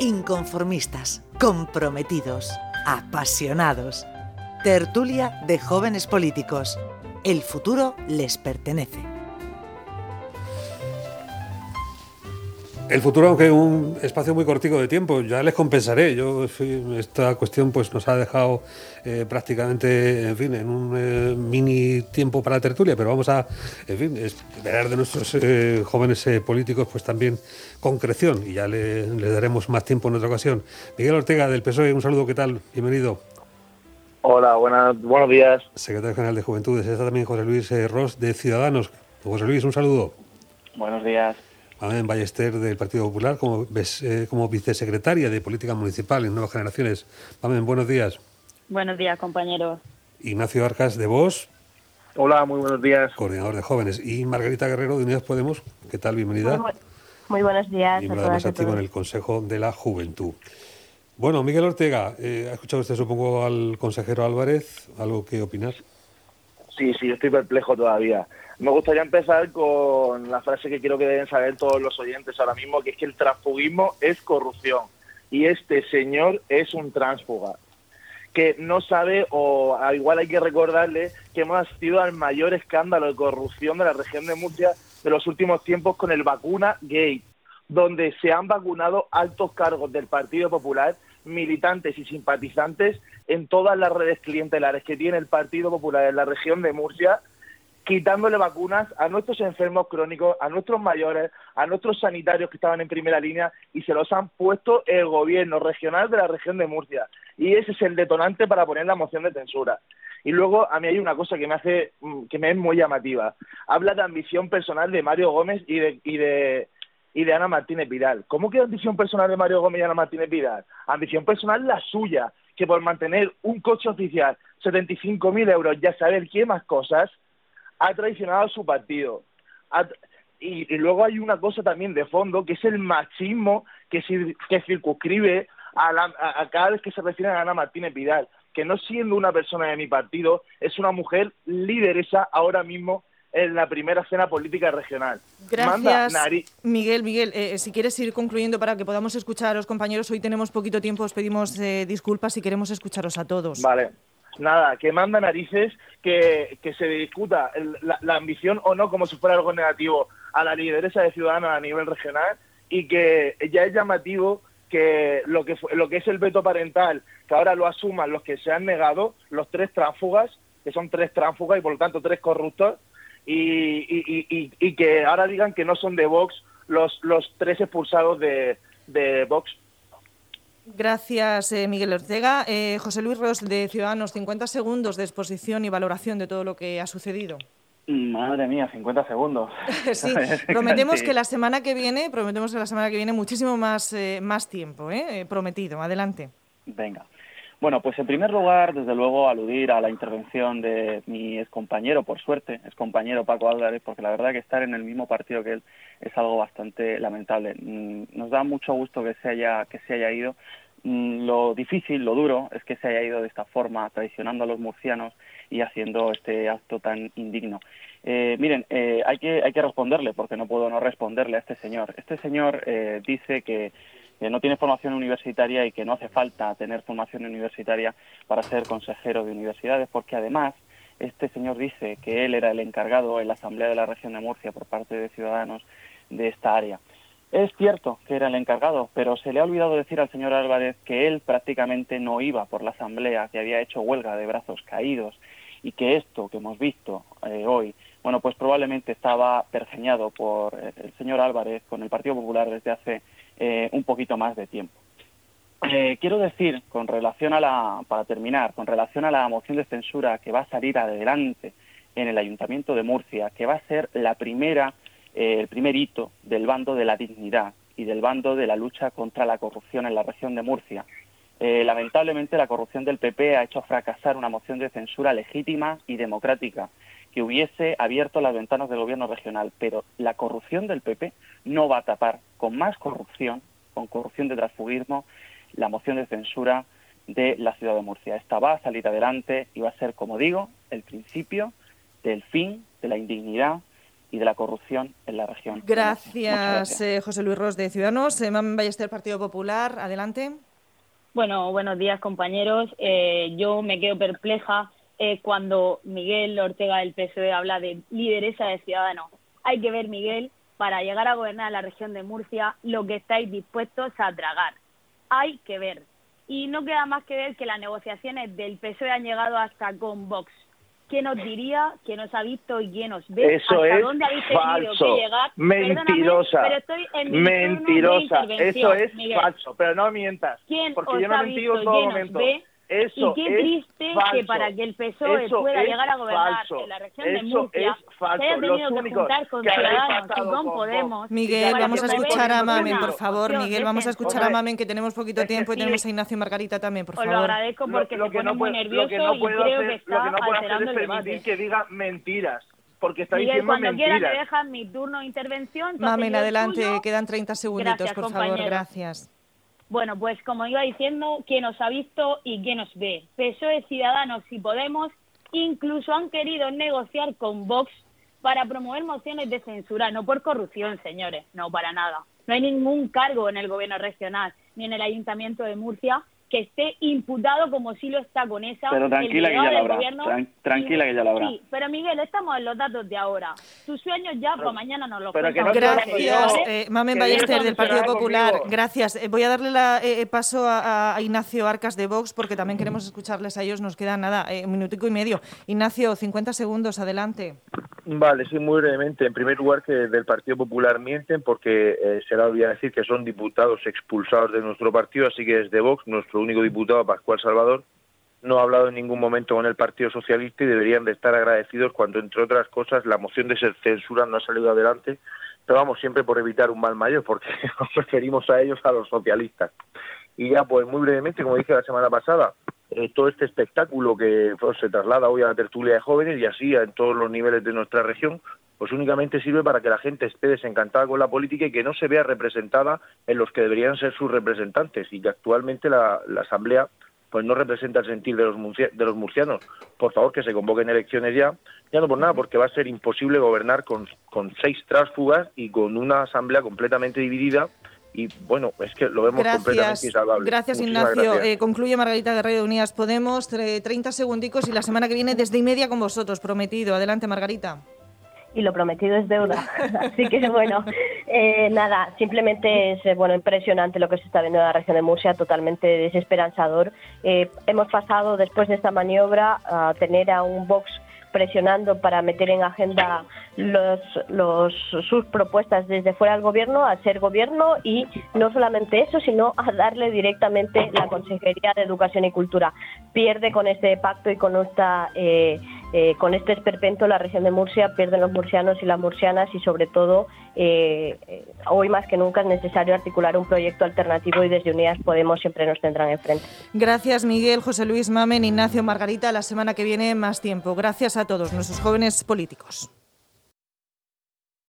inconformistas, comprometidos, apasionados. Tertulia de jóvenes políticos. El futuro les pertenece. El futuro, aunque un espacio muy cortico de tiempo, ya les compensaré. Yo esta cuestión pues nos ha dejado eh, prácticamente, en fin, en un eh, mini tiempo para la tertulia, pero vamos a, en fin, esperar de nuestros eh, jóvenes políticos pues también concreción y ya le, daremos más tiempo en otra ocasión. Miguel Ortega del PSOE, un saludo, ¿qué tal? Bienvenido. Hola, buenas, buenos días. Secretario General de Juventudes, está también José Luis Ross de Ciudadanos. José Luis, un saludo. Buenos días. Amén Ballester del Partido Popular como, eh, como vicesecretaria de Política Municipal en Nuevas Generaciones. Amén, buenos días. Buenos días, compañeros. Ignacio Arcas de Vos. Hola, muy buenos días. Coordinador de jóvenes. Y Margarita Guerrero de Unidas Podemos. ¿Qué tal? Bienvenida. Muy, buenos días. Y además activo en el Consejo de la Juventud. Bueno, Miguel Ortega, eh, ¿ha escuchado usted, supongo, al consejero Álvarez? ¿Algo que opinar? Sí, sí, estoy perplejo todavía. Me gustaría empezar con la frase que quiero que deben saber todos los oyentes ahora mismo, que es que el transfugismo es corrupción y este señor es un transfuga que no sabe o igual hay que recordarle que hemos asistido al mayor escándalo de corrupción de la región de Murcia de los últimos tiempos con el vacuna gate, donde se han vacunado altos cargos del Partido Popular, militantes y simpatizantes en todas las redes clientelares que tiene el Partido Popular en la región de Murcia quitándole vacunas a nuestros enfermos crónicos, a nuestros mayores, a nuestros sanitarios que estaban en primera línea y se los han puesto el gobierno regional de la región de Murcia. Y ese es el detonante para poner la moción de censura. Y luego a mí hay una cosa que me hace mm, que me es muy llamativa. Habla de ambición personal de Mario Gómez y de y de y de Ana Martínez Vidal. ¿Cómo que ambición personal de Mario Gómez y Ana Martínez Vidal? Ambición personal la suya, que por mantener un coche oficial 75.000 euros, ya saber qué más cosas, ha traicionado a su partido. y, luego hay una cosa también de fondo, que es el machismo que, circunscribe a, cada vez que se refiere a Ana Martínez Vidal, que no siendo una persona de mi partido, es una mujer lideresa ahora mismo en la primera escena política regional. Gracias, Miguel. Miguel, eh, si quieres ir concluyendo para que podamos escuchar a los compañeros, hoy tenemos poquito tiempo, os pedimos eh, disculpas y queremos escucharos a todos. Vale nada, que manda narices que, se discuta la, ambición o no como si fuera algo negativo a la lideresa de Ciudadanos a nivel regional y que ya es llamativo que lo que lo que es el veto parental, que ahora lo asuman los que se han negado, los tres tránsfugas, que son tres tránsfugas y por lo tanto tres corruptos, y, que ahora digan que no son de Vox los, los tres expulsados de, de Vox Gracias, eh, Miguel Ortega. Eh, José Luis Ros, de Ciudadanos, 50 segundos de exposición y valoración de todo lo que ha sucedido. Madre mía, 50 segundos. sí, prometemos que la semana que viene, prometemos que la semana que viene muchísimo más, eh, más tiempo, ¿eh? prometido. Adelante. Venga. Bueno, pues en primer lugar, desde luego, aludir a la intervención de mi excompañero, por suerte, excompañero Paco Álvarez, porque la verdad que estar en el mismo partido que él es algo bastante lamentable. Mm, nos da mucho gusto que se haya, que se haya ido. Mm, lo difícil, lo duro, es que se haya ido de esta forma, traicionando a los murcianos y haciendo este acto tan indigno. Eh, miren, eh, hay, que, hay que responderle, porque no puedo no responderle a este señor. Este señor eh, dice que que no tiene formación universitaria y que no hace falta tener formación universitaria para ser consejero de universidades, porque además este señor dice que él era el encargado en la Asamblea de la Región de Murcia por parte de Ciudadanos de esta área. Es cierto que era el encargado, pero se le ha olvidado decir al señor Álvarez que él prácticamente no iba por la Asamblea, que había hecho huelga de brazos caídos y que esto que hemos visto eh, hoy, bueno, pues probablemente estaba pergeñado por eh, el señor Álvarez con el Partido Popular desde hace eh, un poquito más de tiempo. Eh, quiero decir, con relación a la, para terminar, con relación a la moción de censura que va a salir adelante en el Ayuntamiento de Murcia, que va a ser la primera, eh, el primer hito del bando de la dignidad y del bando de la lucha contra la corrupción en la región de Murcia. lamentablemente, la corrupción del PP ha hecho fracasar una moción de censura legítima y democrática que hubiese abierto las ventanas del gobierno regional, pero la corrupción del PP no va a tapar con más corrupción, con corrupción de transfugismo, la moción de censura de la ciudad de Murcia. Esta va a salir adelante y va a ser, como digo, el principio del fin de la indignidad y de la corrupción en la región. Gracias, eh, José Luis Ros de Ciudadanos. Eh, Mamen Ballester, Partido Popular. Adelante. Bueno, buenos días, compañeros. Eh, yo me quedo perpleja cuando Miguel Ortega del PSOE habla de lideresa de Ciudadanos. Hay que ver, Miguel, para llegar a gobernar la región de Murcia, lo que estáis dispuestos a tragar. Hay que ver. Y no queda más que ver que las negociaciones del PSOE han llegado hasta con Vox quién nos diría, quién nos ha visto y quién nos ve. Eso ¿Hasta es dónde habéis falso. que llegar? Mentirosa. Pero estoy en Mentirosa. Eso es Miguel. falso. Pero no mientas. ¿Quién porque os yo no ha visto en todo y momento. ve? Eso y qué es triste falso. que para que el PSOE Eso pueda es llegar a gobernar falso. en la región de Eso Murcia es falso. se haya tenido Los que únicos juntar con que Ciudadanos y con con Podemos. Miguel, vamos a se escuchar a Mamen, por favor. Miguel, vamos a escuchar a Mamen, que tenemos poquito tiempo y tenemos a Ignacio y Margarita también, por Os lo favor. agradezco porque lo, se que pone no muy puedo, nervioso lo que no y puedo creo hacer, que lo está que no puedo hacer es el permitir debate. que diga mentiras. Porque está Miguel, diciendo cuando quiera mentiras. me dejan mi turno de intervención. Mamen, adelante, quedan 30 segunditos, Gracias, por favor, compañero. gracias. Bueno, pues como iba diciendo, quién nos ha visto y quién nos ve. PSOE, Ciudadanos y Podemos incluso han querido negociar con Vox para promover mociones de censura, no por corrupción, señores, no para nada. No hay ningún cargo en el gobierno regional ni en el ayuntamiento de Murcia que esté imputado como si lo está con esa. Pero el tranquila que ya lo del habrá, tran- tranquila que ya lo habrá. Sí, pero Miguel, estamos en los datos de ahora. Tus sueños ya para mañana nos los pero que no te lo Gracias, eh, Mamen Ballester del Partido Popular. conmigo. Gracias. Eh, voy a darle la, eh, paso a, a Ignacio Arcas de Vox porque también queremos escucharles a ellos. Nos queda nada, eh, un minutico y medio. Ignacio, 50 segundos, adelante. Vale, sí, muy brevemente. En primer lugar, que del Partido Popular mienten porque eh, se le olvida decir que son diputados expulsados de nuestro partido, así que desde Vox, nuestro único diputado, Pascual Salvador, no ha hablado en ningún momento con el Partido Socialista y deberían de estar agradecidos cuando, entre otras cosas, la moción de censura no ha salido adelante, pero vamos, siempre por evitar un mal mayor, porque nos preferimos a ellos a los socialistas. Y ya, pues muy brevemente, como dije la semana pasada, eh, todo este espectáculo que se traslada hoy a la tertulia de jóvenes y así en todos los niveles de nuestra región, pues únicamente sirve para que la gente esté desencantada con la política y que no se vea representada en los que deberían ser sus representantes y que actualmente la, la Asamblea pues no representa el sentir de los, murcia- de los murcianos. Por favor, que se convoquen elecciones ya, ya no por nada, porque va a ser imposible gobernar con, con seis tránsfugas y con una Asamblea completamente dividida y bueno, es que lo vemos completamente Gracias, insalvable. gracias Muchísimas Ignacio. gracias. Eh, concluye Margarita Guerrero de Unidas Podemos. Tre- 30 segundicos y la semana que viene desde y media con vosotros, prometido. Adelante, Margarita. y lo prometido es deuda. Así que bueno, eh, nada, simplemente es eh, bueno impresionante lo que se está viendo en la región de Murcia, totalmente desesperanzador. Eh, hemos pasado después de esta maniobra a tener a un Vox presionando para meter en agenda los, los, sus propuestas desde fuera del gobierno a ser gobierno y no solamente eso, sino a darle directamente la Consejería de Educación y Cultura. Pierde con este pacto y con esta eh, eh, con este esperpento la región de Murcia, pierden los murcianos y las murcianas y sobre todo eh, eh, hoy más que nunca es necesario articular un proyecto alternativo y desde Unidas Podemos siempre nos tendrán enfrente. Gracias, Miguel, José Luis Mamen, Ignacio, Margarita. La semana que viene más tiempo. Gracias a todos nuestros jóvenes políticos.